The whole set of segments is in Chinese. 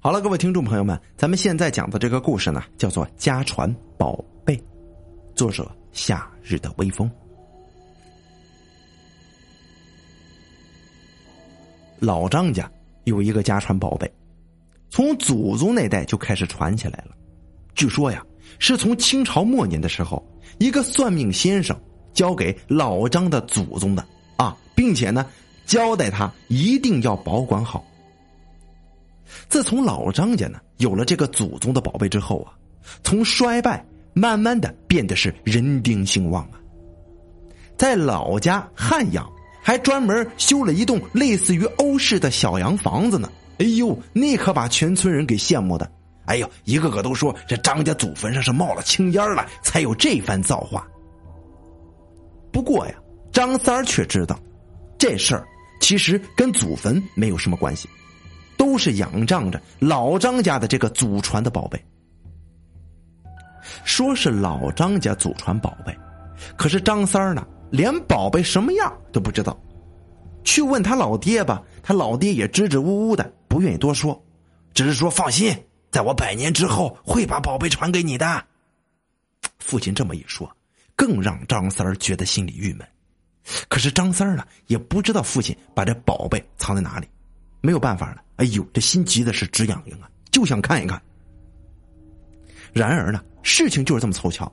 好了，各位听众朋友们，咱们现在讲的这个故事呢，叫做《家传宝贝》，作者夏日的微风。老张家有一个家传宝贝，从祖宗那代就开始传起来了。据说呀，是从清朝末年的时候，一个算命先生交给老张的祖宗的啊，并且呢，交代他一定要保管好。自从老张家呢有了这个祖宗的宝贝之后啊，从衰败慢慢的变得是人丁兴旺啊。在老家汉阳还专门修了一栋类似于欧式的小洋房子呢。哎呦，那可把全村人给羡慕的。哎呦，一个个都说这张家祖坟上是冒了青烟了，才有这番造化。不过呀，张三却知道，这事儿其实跟祖坟没有什么关系。都是仰仗着老张家的这个祖传的宝贝。说是老张家祖传宝贝，可是张三儿呢，连宝贝什么样都不知道。去问他老爹吧，他老爹也支支吾吾的，不愿意多说，只是说放心，在我百年之后会把宝贝传给你的。父亲这么一说，更让张三儿觉得心里郁闷。可是张三儿呢，也不知道父亲把这宝贝藏在哪里。没有办法了，哎呦，这心急的是直痒痒啊，就想看一看。然而呢，事情就是这么凑巧，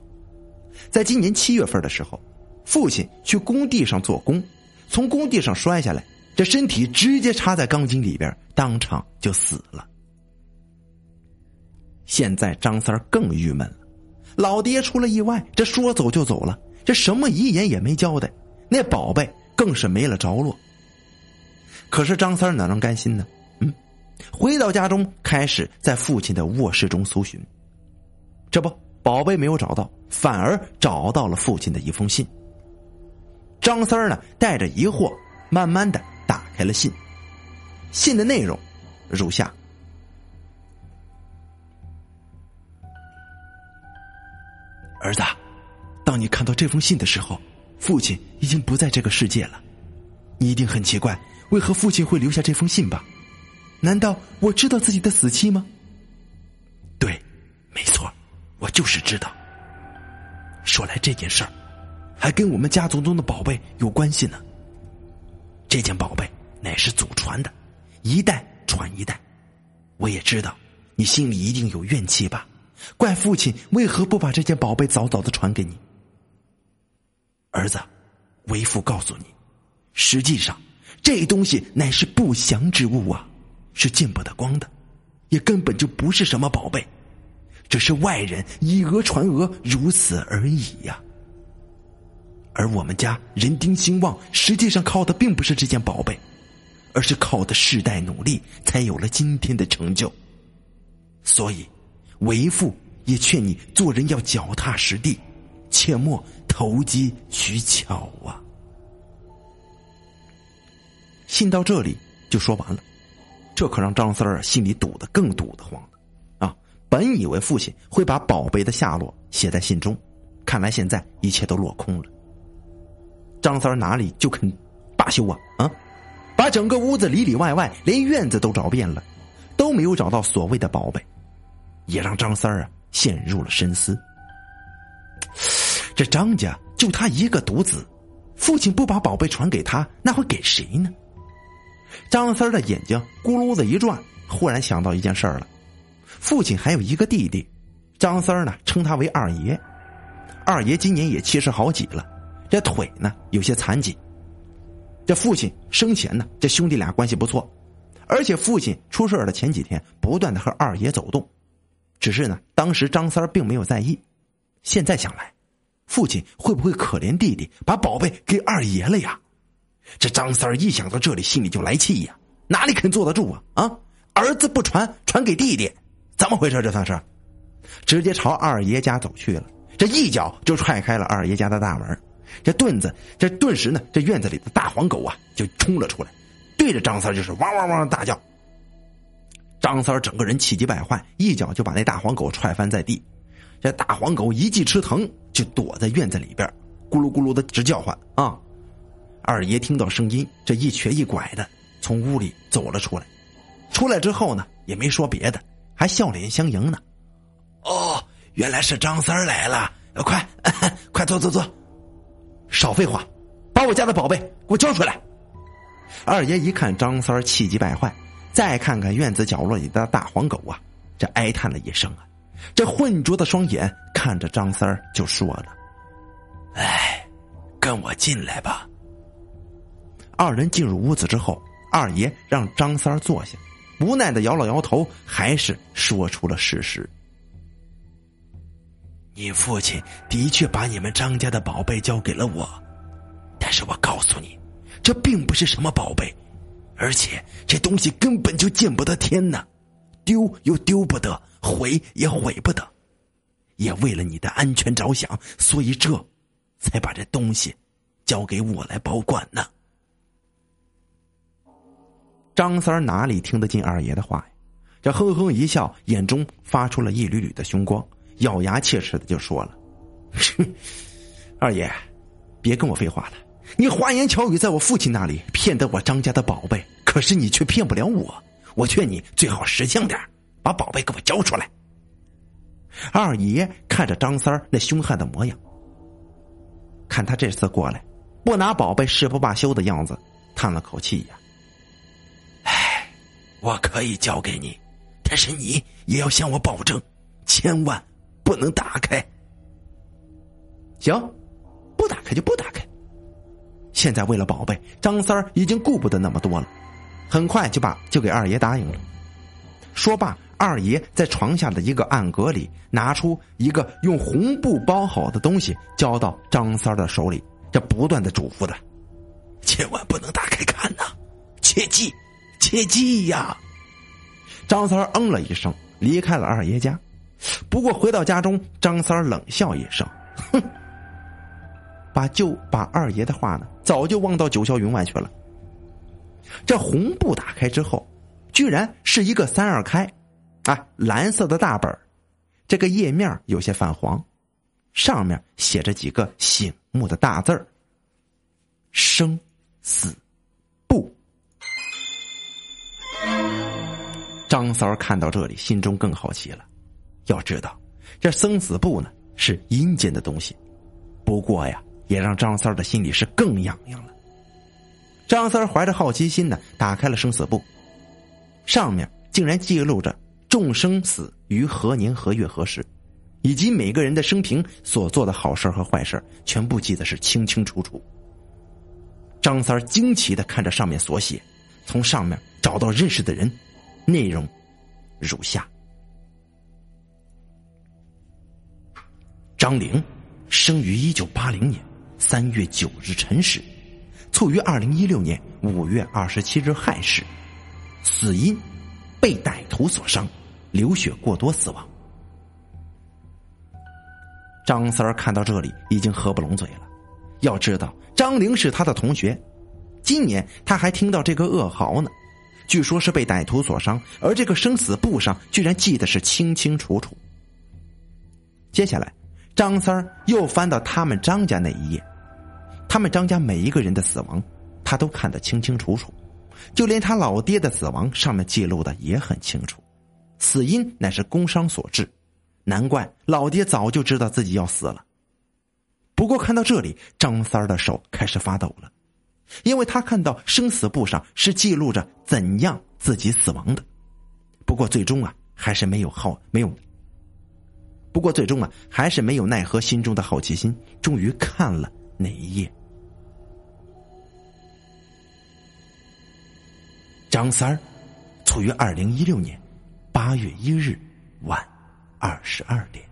在今年七月份的时候，父亲去工地上做工，从工地上摔下来，这身体直接插在钢筋里边，当场就死了。现在张三更郁闷了，老爹出了意外，这说走就走了，这什么遗言也没交代，那宝贝更是没了着落。可是张三哪能甘心呢？嗯，回到家中，开始在父亲的卧室中搜寻。这不，宝贝没有找到，反而找到了父亲的一封信。张三呢，带着疑惑，慢慢的打开了信。信的内容如下：儿子，当你看到这封信的时候，父亲已经不在这个世界了。你一定很奇怪。为何父亲会留下这封信吧？难道我知道自己的死期吗？对，没错，我就是知道。说来这件事儿，还跟我们家族中的宝贝有关系呢。这件宝贝乃是祖传的，一代传一代。我也知道，你心里一定有怨气吧？怪父亲为何不把这件宝贝早早的传给你？儿子，为父告诉你，实际上。这东西乃是不祥之物啊，是见不得光的，也根本就不是什么宝贝，只是外人以讹传讹，如此而已呀。而我们家人丁兴旺，实际上靠的并不是这件宝贝，而是靠的世代努力，才有了今天的成就。所以，为父也劝你做人要脚踏实地，切莫投机取巧啊。信到这里就说完了，这可让张三儿心里堵得更堵得慌了。啊，本以为父亲会把宝贝的下落写在信中，看来现在一切都落空了。张三儿哪里就肯罢休啊？啊，把整个屋子里里外外，连院子都找遍了，都没有找到所谓的宝贝，也让张三儿啊陷入了深思。这张家就他一个独子，父亲不把宝贝传给他，那会给谁呢？张三的眼睛咕噜的一转，忽然想到一件事儿了。父亲还有一个弟弟，张三呢称他为二爷。二爷今年也七十好几了，这腿呢有些残疾。这父亲生前呢，这兄弟俩关系不错，而且父亲出事的前几天，不断的和二爷走动。只是呢，当时张三并没有在意。现在想来，父亲会不会可怜弟弟，把宝贝给二爷了呀？这张三儿一想到这里，心里就来气呀，哪里肯坐得住啊？啊，儿子不传，传给弟弟，怎么回事？这算是，直接朝二爷家走去了。这一脚就踹开了二爷家的大门，这顿子，这顿时呢，这院子里的大黄狗啊就冲了出来，对着张三就是汪汪汪的大叫。张三整个人气急败坏，一脚就把那大黄狗踹翻在地。这大黄狗一记吃疼，就躲在院子里边，咕噜咕噜的直叫唤啊。二爷听到声音，这一瘸一拐的从屋里走了出来。出来之后呢，也没说别的，还笑脸相迎呢。哦，原来是张三来了，快 快坐坐坐。少废话，把我家的宝贝给我交出来。二爷一看张三气急败坏，再看看院子角落里的大黄狗啊，这哀叹了一声啊，这浑浊的双眼看着张三就说了：“哎，跟我进来吧。”二人进入屋子之后，二爷让张三坐下，无奈的摇了摇头，还是说出了事实：“你父亲的确把你们张家的宝贝交给了我，但是我告诉你，这并不是什么宝贝，而且这东西根本就见不得天呐，丢又丢不得，毁也毁不得，也为了你的安全着想，所以这才把这东西交给我来保管呢。”张三哪里听得进二爷的话呀？这哼哼一笑，眼中发出了一缕缕的凶光，咬牙切齿的就说了：“ 二爷，别跟我废话了！你花言巧语在我父亲那里骗得我张家的宝贝，可是你却骗不了我。我劝你最好识相点把宝贝给我交出来。”二爷看着张三那凶悍的模样，看他这次过来不拿宝贝誓不罢休的样子，叹了口气呀。我可以交给你，但是你也要向我保证，千万不能打开。行，不打开就不打开。现在为了宝贝，张三儿已经顾不得那么多了，很快就把就给二爷答应了。说罢，二爷在床下的一个暗格里拿出一个用红布包好的东西，交到张三儿的手里，这不断的嘱咐着：千万不能打开看呐，切记。切记呀！张三嗯了一声，离开了二爷家。不过回到家中，张三冷笑一声，哼，把就把二爷的话呢，早就忘到九霄云外去了。这红布打开之后，居然是一个三二开，啊，蓝色的大本这个页面有些泛黄，上面写着几个醒目的大字儿：生死。张三看到这里，心中更好奇了。要知道，这生死簿呢是阴间的东西，不过呀，也让张三的心里是更痒痒了。张三怀着好奇心呢，打开了生死簿，上面竟然记录着众生死于何年何月何时，以及每个人的生平所做的好事和坏事，全部记得是清清楚楚。张三惊奇的看着上面所写，从上面找到认识的人。内容如下：张玲生于一九八零年三月九日辰时，卒于二零一六年五月二十七日亥时，死因被歹徒所伤，流血过多死亡。张三儿看到这里已经合不拢嘴了。要知道，张玲是他的同学，今年他还听到这个噩耗呢。据说是被歹徒所伤，而这个生死簿上居然记得是清清楚楚。接下来，张三儿又翻到他们张家那一页，他们张家每一个人的死亡，他都看得清清楚楚，就连他老爹的死亡，上面记录的也很清楚，死因乃是工伤所致，难怪老爹早就知道自己要死了。不过看到这里，张三儿的手开始发抖了。因为他看到生死簿上是记录着怎样自己死亡的，不过最终啊还是没有好没有。不过最终啊还是没有奈何心中的好奇心，终于看了那一页。张三儿，卒于二零一六年八月一日晚二十二点。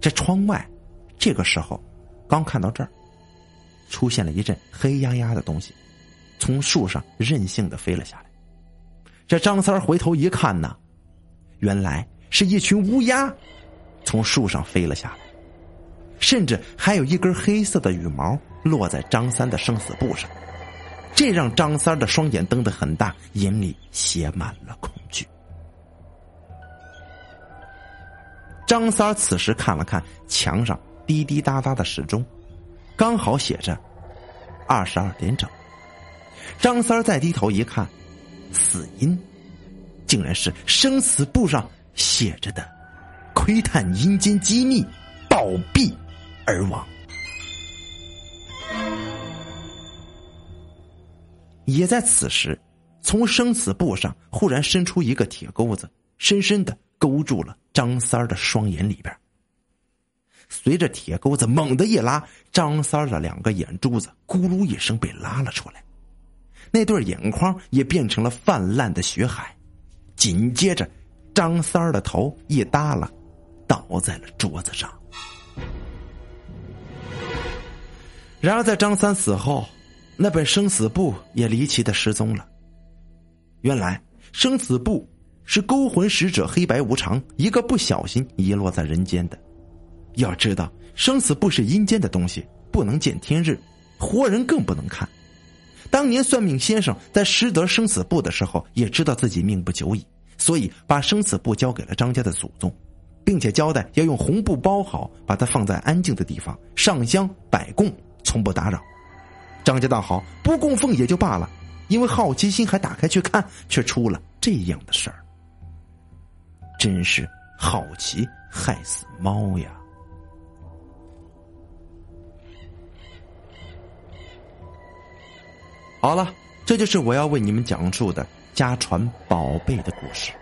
这窗外，这个时候。刚看到这儿，出现了一阵黑压压的东西，从树上任性的飞了下来。这张三回头一看呢，原来是一群乌鸦从树上飞了下来，甚至还有一根黑色的羽毛落在张三的生死簿上，这让张三的双眼瞪得很大，眼里写满了恐惧。张三此时看了看墙上。滴滴答答的时钟，刚好写着二十二点整。张三再低头一看，死因竟然是生死簿上写着的“窥探阴间机密，暴毙而亡”。也在此时，从生死簿上忽然伸出一个铁钩子，深深的勾住了张三儿的双眼里边。随着铁钩子猛地一拉，张三儿的两个眼珠子咕噜一声被拉了出来，那对眼眶也变成了泛滥的血海。紧接着，张三儿的头一耷拉，倒在了桌子上。然而，在张三死后。那本生死簿也离奇的失踪了。原来生死簿是勾魂使者黑白无常一个不小心遗落在人间的。要知道，生死簿是阴间的东西，不能见天日，活人更不能看。当年算命先生在识得生死簿的时候，也知道自己命不久矣，所以把生死簿交给了张家的祖宗，并且交代要用红布包好，把它放在安静的地方，上香摆供，从不打扰。张家倒好，不供奉也就罢了，因为好奇心还打开去看，却出了这样的事儿。真是好奇害死猫呀！好了，这就是我要为你们讲述的家传宝贝的故事。